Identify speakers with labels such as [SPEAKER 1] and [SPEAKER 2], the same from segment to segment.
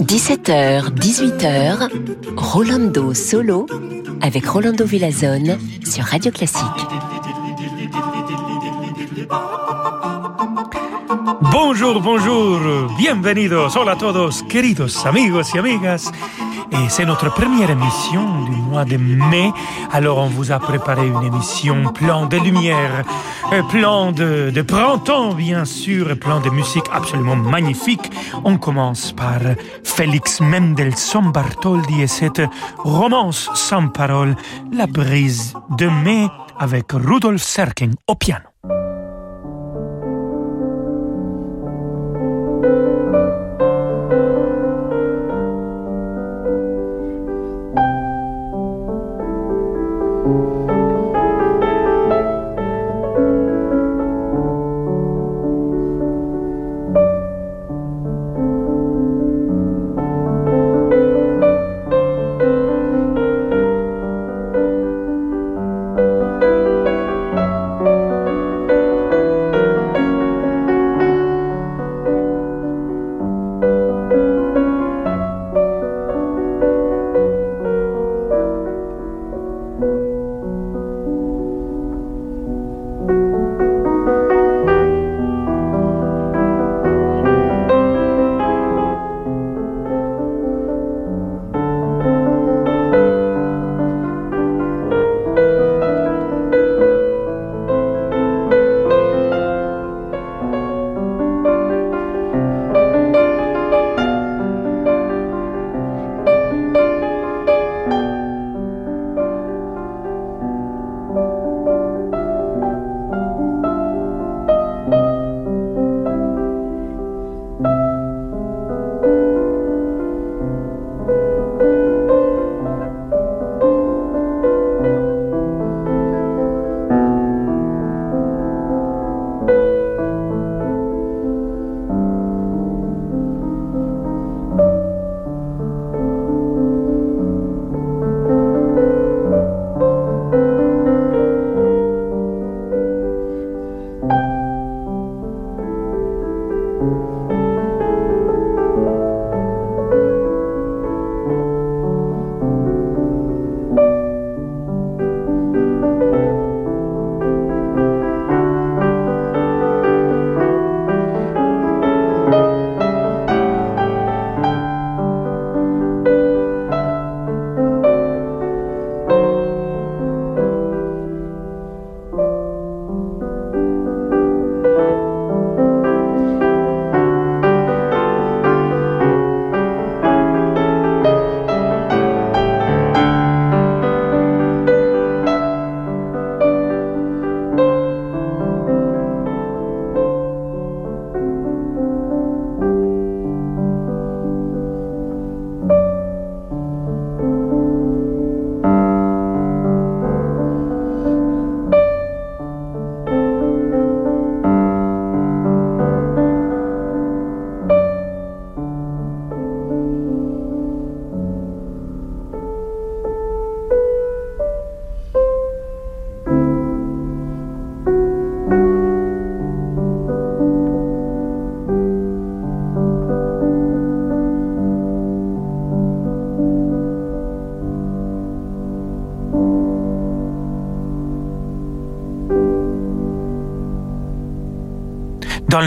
[SPEAKER 1] 17h, 18h, Rolando Solo avec Rolando Villazone sur Radio Classique.
[SPEAKER 2] Bonjour, bonjour, bienvenidos, hola a todos, queridos amigos y amigas. Et c'est notre première émission du mois de mai. Alors on vous a préparé une émission plein de lumière, euh, plein de, printemps bien sûr, plein de musique absolument magnifique. On commence par Félix Mendelssohn Bartholdy et cette romance sans parole, La brise de mai avec Rudolf Serkin au piano.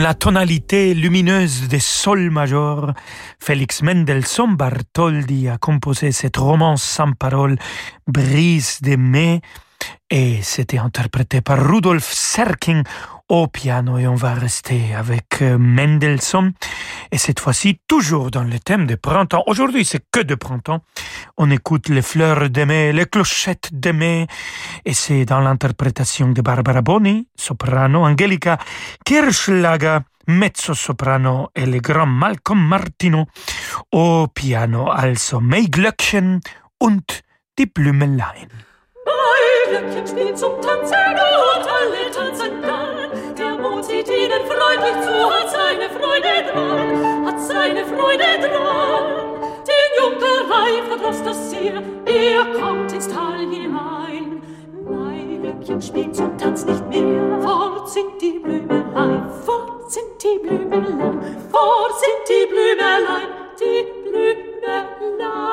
[SPEAKER 2] La tonalité lumineuse des sols majeurs, Félix Mendelssohn Bartholdy a composé cette romance sans parole, Brise de mai, et c'était interprété par Rudolf Serkin au piano et on va rester avec euh, Mendelssohn et cette fois-ci toujours dans le thème de printemps. Aujourd'hui c'est que de printemps. On écoute les fleurs de mai, les clochettes de mai et c'est dans l'interprétation de Barbara Boni, soprano, Angelica Kirschlager, mezzo-soprano et le grand Malcolm Martino au piano, also Maiglöckchen und die Blümelein.
[SPEAKER 3] Glöckchen spielt zum Tanzen und alle tanzen dann. Der Mond sieht ihnen freundlich zu, hat seine Freude dran, hat seine Freude dran. Den Junkerei verdross das sehr, er kommt ins Tal hinein. Glöckchen spielt zum Tanz nicht mehr, fort singt die Blume die Blümelein, fort sind die Blümelein, die Blümelein.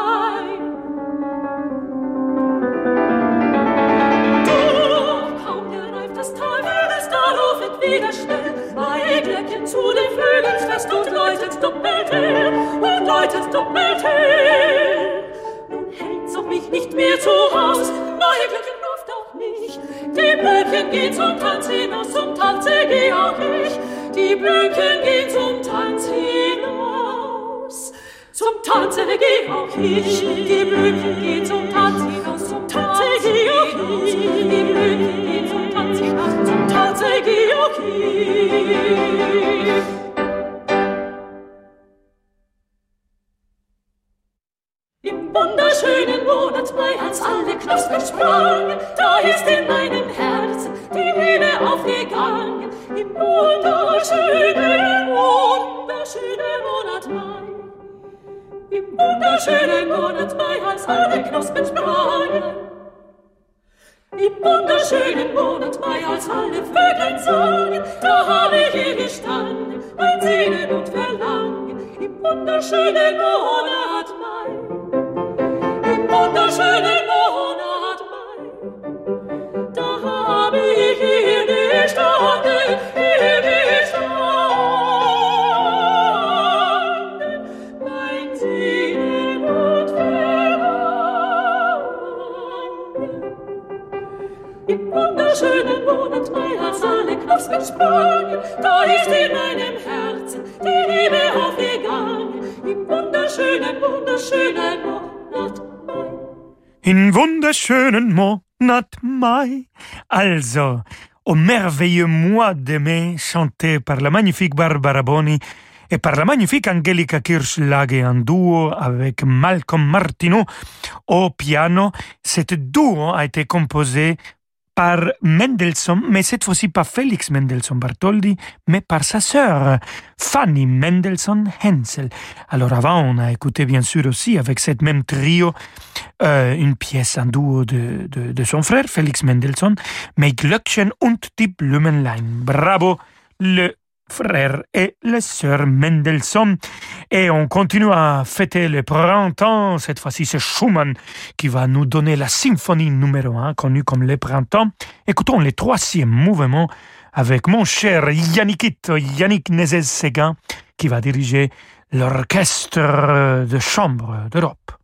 [SPEAKER 3] Und läutet doppelt hell, und läutet doppelt hell. Nun hält's auch mich nicht mehr zu Haus, bei Glöckchen ruft auch nicht, die Blöckchen gehen zum Tanz hinaus, zum Tanze geh auch ich, die Blöcken gehen zum Tanz hinaus. Zum Tanze geh auch ich, die Blöcken gehen zum Tanz hinaus, zum Tanze geh auch ich, die Blöcken gehen zum Tanz hinaus, zum Tanze geh auch ich. Sprangen, da ist in meinem Herzen die Liebe aufgegangen. Im wunderschönen, wunderschönen Monat Mai. Im wunderschönen Monat Mai, als alle Knospen sprangen. Im wunderschönen Monat Mai, als alle Vögel sangen, da habe ich hier gestanden, mein Sehnen und Verlangen. Im wunderschönen Monat Mai, im wunderschönen Monat In wunderschönen, Monat Mai.
[SPEAKER 2] In wunderschönen Monat Mai. Also, au merveilleux mois de mai, chanté par la magnifique Barbara Boni et par la magnifique Angelica Kirschlage en duo avec Malcolm Martineau au piano. Cet duo a été composé par Mendelssohn, mais cette fois-ci pas Félix Mendelssohn Bartholdy, mais par sa sœur, Fanny Mendelssohn Hensel. Alors avant, on a écouté bien sûr aussi avec cette même trio euh, une pièce en duo de, de, son frère, Félix Mendelssohn, mais Glöckchen und die Blumenlein. Bravo, le frère et la sœur Mendelssohn. Et on continue à fêter le printemps. Cette fois-ci, c'est Schumann qui va nous donner la symphonie numéro 1, connue comme le printemps. Écoutons le troisième mouvement avec mon cher Yannickito, Yannick Nézet-Séguin, qui va diriger l'orchestre de chambre d'Europe.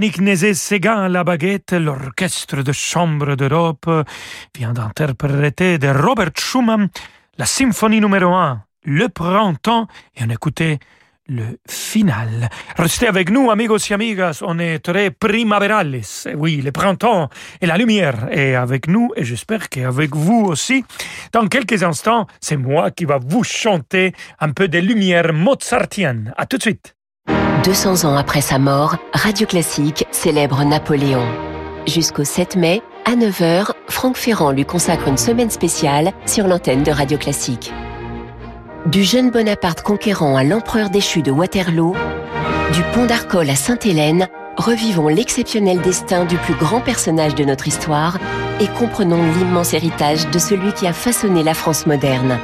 [SPEAKER 2] Yannick Nézet-Séguin la baguette, l'orchestre de chambre d'Europe vient d'interpréter de Robert Schumann la symphonie numéro 1, Le Printemps, et on écoutait le final. Restez avec nous, amigos et amigas, on est très primaverales. Oui, le printemps et la lumière est avec nous, et j'espère qu'avec vous aussi. Dans quelques instants, c'est moi qui va vous chanter un peu de lumière mozartienne. À tout de suite.
[SPEAKER 1] 200 ans après sa mort, Radio Classique célèbre Napoléon. Jusqu'au 7 mai, à 9h, Franck Ferrand lui consacre une semaine spéciale sur l'antenne de Radio Classique. Du jeune Bonaparte conquérant à l'empereur déchu de Waterloo, du pont d'Arcole à Sainte-Hélène, revivons l'exceptionnel destin du plus grand personnage de notre histoire et comprenons l'immense héritage de celui qui a façonné la France moderne.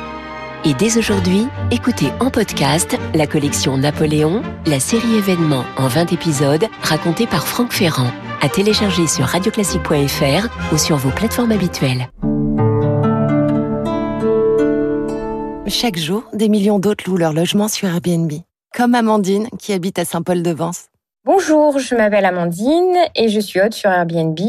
[SPEAKER 1] Et dès aujourd'hui, écoutez en podcast la collection Napoléon, la série événements en 20 épisodes racontée par Franck Ferrand, à télécharger sur radioclassique.fr ou sur vos plateformes habituelles.
[SPEAKER 4] Chaque jour, des millions d'autres louent leur logement sur Airbnb. Comme Amandine, qui habite à Saint-Paul-de-Vence.
[SPEAKER 5] Bonjour, je m'appelle Amandine et je suis hôte sur Airbnb.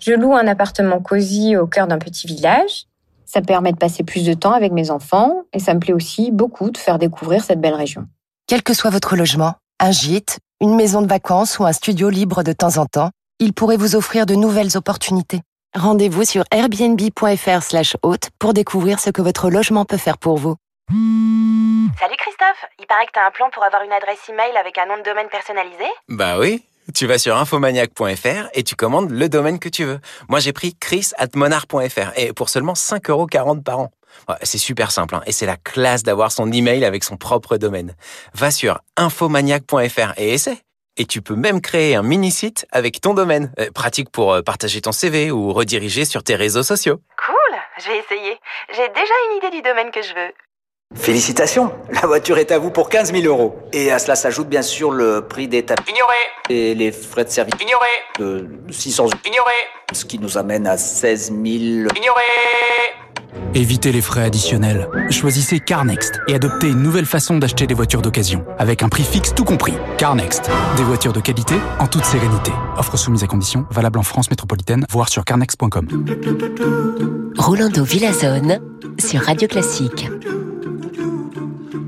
[SPEAKER 5] Je loue un appartement cosy au cœur d'un petit village ça permet de passer plus de temps avec mes enfants et ça me plaît aussi beaucoup de faire découvrir cette belle région.
[SPEAKER 4] Quel que soit votre logement, un gîte, une maison de vacances ou un studio libre de temps en temps, il pourrait vous offrir de nouvelles opportunités. Rendez-vous sur airbnb.fr slash hôte pour découvrir ce que votre logement peut faire pour vous.
[SPEAKER 6] Salut Christophe, il paraît que t'as un plan pour avoir une adresse email avec un nom de domaine personnalisé?
[SPEAKER 7] Bah oui tu vas sur infomaniac.fr et tu commandes le domaine que tu veux. Moi, j'ai pris chris.monard.fr et pour seulement 5,40€ par an. C'est super simple hein, et c'est la classe d'avoir son email avec son propre domaine. Va sur infomaniac.fr et essaie. Et tu peux même créer un mini-site avec ton domaine. Euh, pratique pour euh, partager ton CV ou rediriger sur tes réseaux sociaux.
[SPEAKER 6] Cool, je vais essayer. J'ai déjà une idée du domaine que je veux.
[SPEAKER 8] Félicitations, la voiture est à vous pour 15 000 euros. Et à cela s'ajoute bien sûr le prix des tapis.
[SPEAKER 9] Ignoré
[SPEAKER 8] Et les frais de service.
[SPEAKER 9] Ignoré
[SPEAKER 8] De 600 euros.
[SPEAKER 9] Ignoré
[SPEAKER 8] Ce qui nous amène à 16 000...
[SPEAKER 9] Ignoré
[SPEAKER 10] Évitez les frais additionnels. Choisissez CarNext et adoptez une nouvelle façon d'acheter des voitures d'occasion, avec un prix fixe tout compris. CarNext, des voitures de qualité en toute sérénité. Offre soumise à conditions, valable en France métropolitaine, voire sur carnext.com.
[SPEAKER 1] Rolando Villazone sur Radio Classique.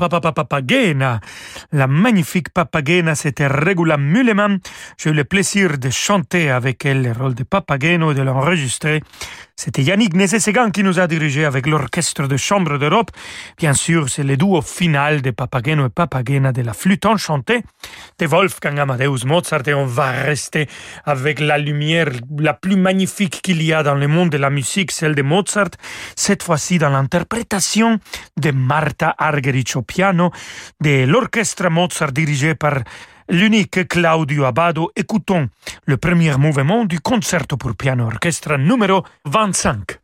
[SPEAKER 11] Papapapapagena. La magnifique Papagena, c'était Regula Mulleman. J'ai eu le plaisir de chanter avec elle le rôle de Papageno et de l'enregistrer. C'était Yannick Nézet-Séguin qui nous a dirigé avec l'Orchestre de Chambre d'Europe. Bien sûr, c'est le duo final de Papageno et Papagena de la flûte enchantée de Wolfgang Amadeus Mozart et on va rester avec la lumière la plus magnifique qu'il y a dans le monde de la musique, celle de Mozart, cette fois-ci dans l'interprétation de Martha Argerich au piano de l'orchestre Mozart dirigé par l'unique Claudio Abbado. Écoutons le premier mouvement du concerto pour piano orchestre numéro 25.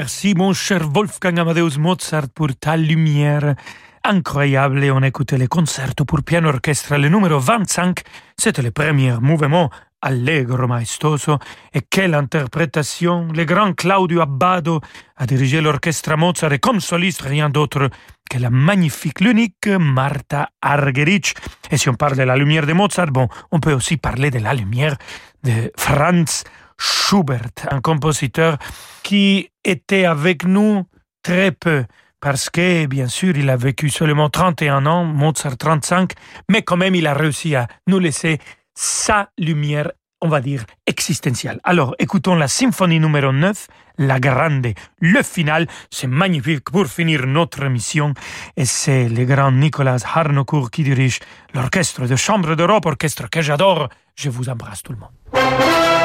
[SPEAKER 2] Merci, mon cher Wolfgang Amadeus Mozart, pour ta lumière incroyable. On écoutait le concerto pour piano orchestre, le numéro 25. C'était le premier mouvement allegro maestoso. Et quelle interprétation! Le grand Claudio Abbado a dirigé l'orchestre Mozart et comme soliste, rien d'autre que la magnifique, l'unique Martha Argerich. Et si on parle de la lumière de Mozart, bon, on peut aussi parler de la lumière de Franz Schubert, un compositeur qui était avec nous très peu, parce que, bien sûr, il a vécu seulement 31 ans, Mozart 35, mais quand même, il a réussi à nous laisser sa lumière, on va dire, existentielle. Alors, écoutons la symphonie numéro 9, La Grande, le final, c'est magnifique pour finir notre émission, et c'est le grand Nicolas Harnoncourt qui dirige l'orchestre de chambre d'Europe, orchestre que j'adore. Je vous embrasse tout le monde.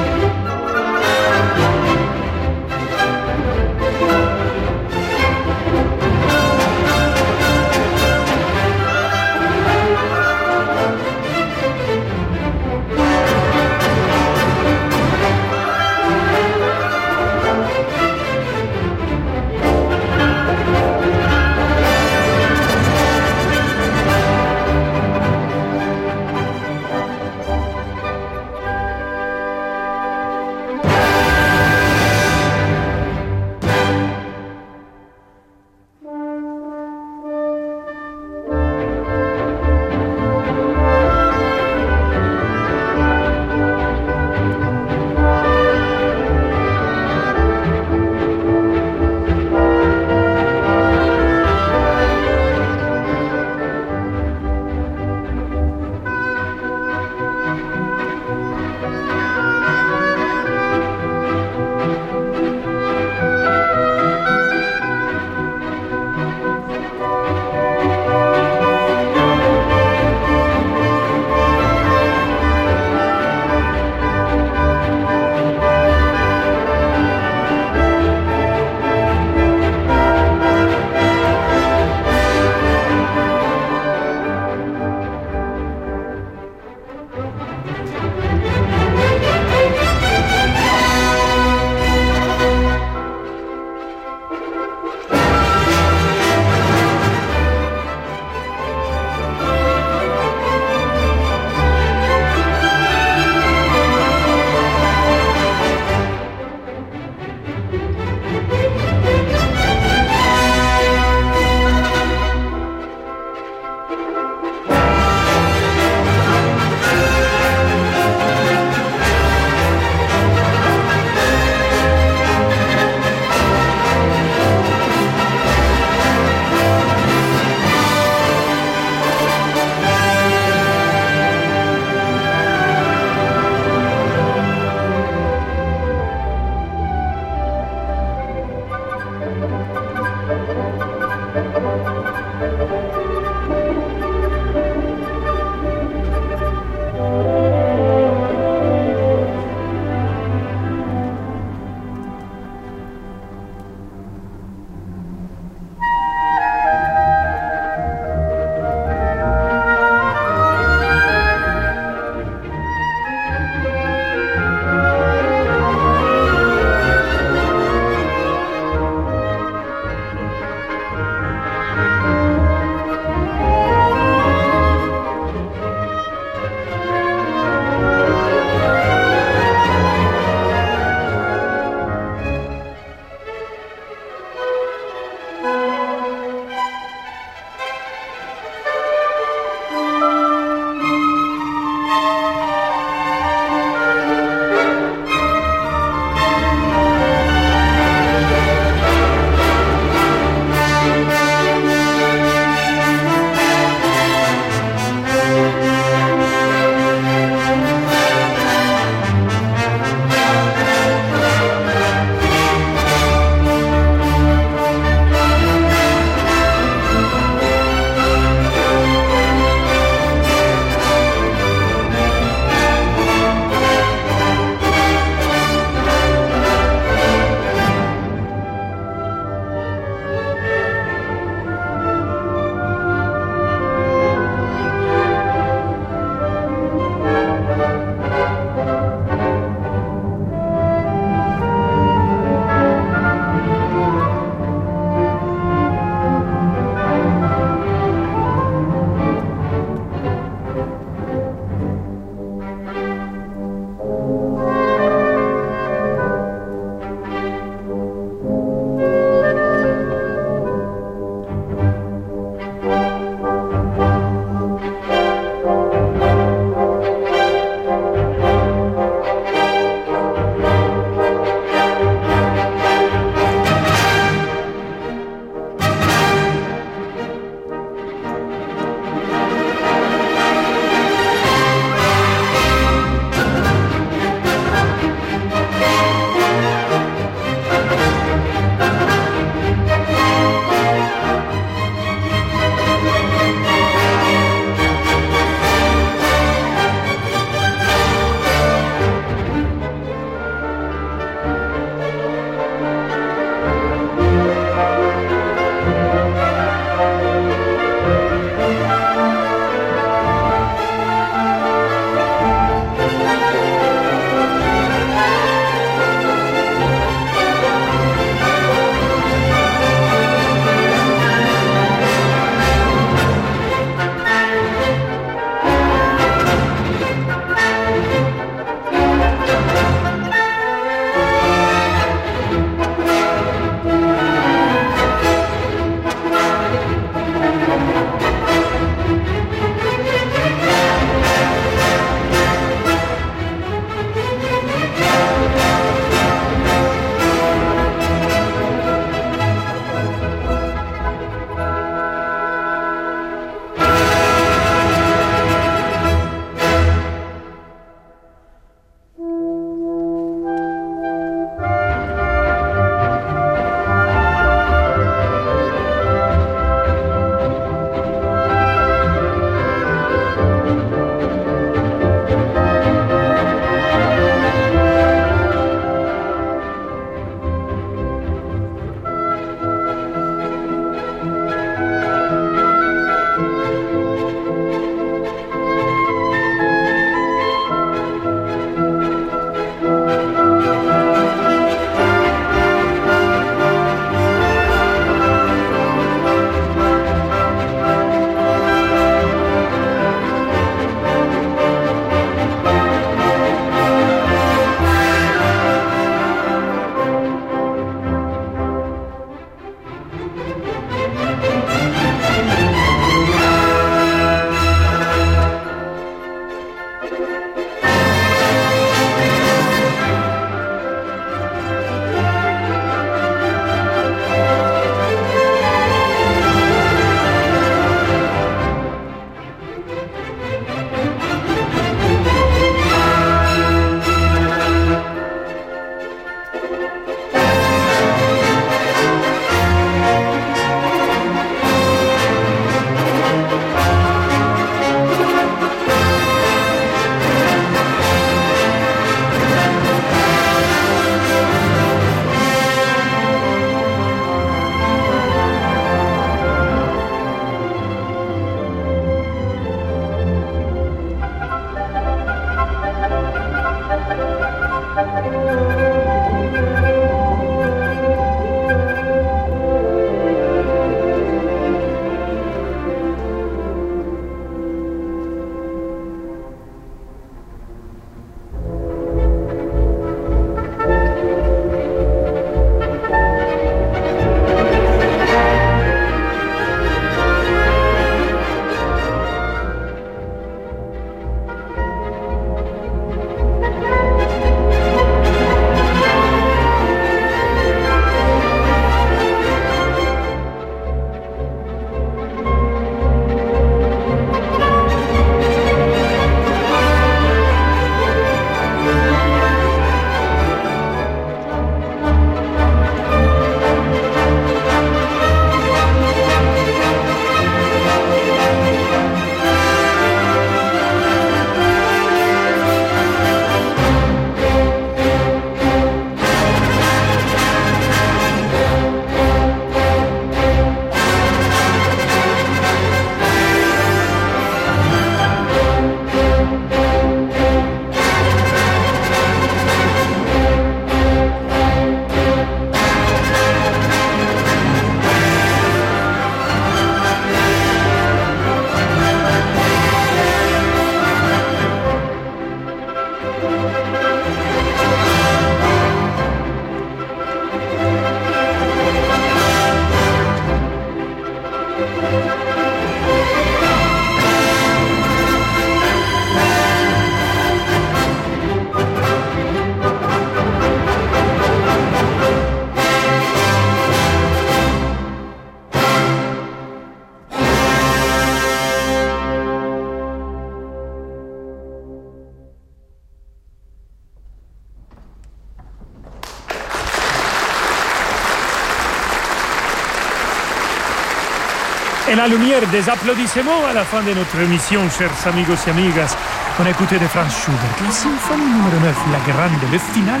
[SPEAKER 2] La lumière des applaudissements à la fin de notre émission, chers amigos et amigas. On a écouté de Franz Schubert, la symphonie numéro 9, la grande, le final,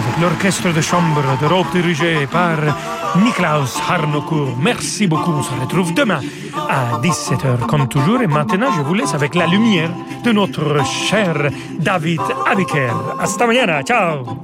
[SPEAKER 2] avec l'orchestre de chambre d'Europe dirigé par Niklaus Harnoncourt. Merci beaucoup, on se retrouve demain à 17h comme toujours. Et maintenant, je vous laisse avec la lumière de notre cher David Abiker. Hasta mañana, ciao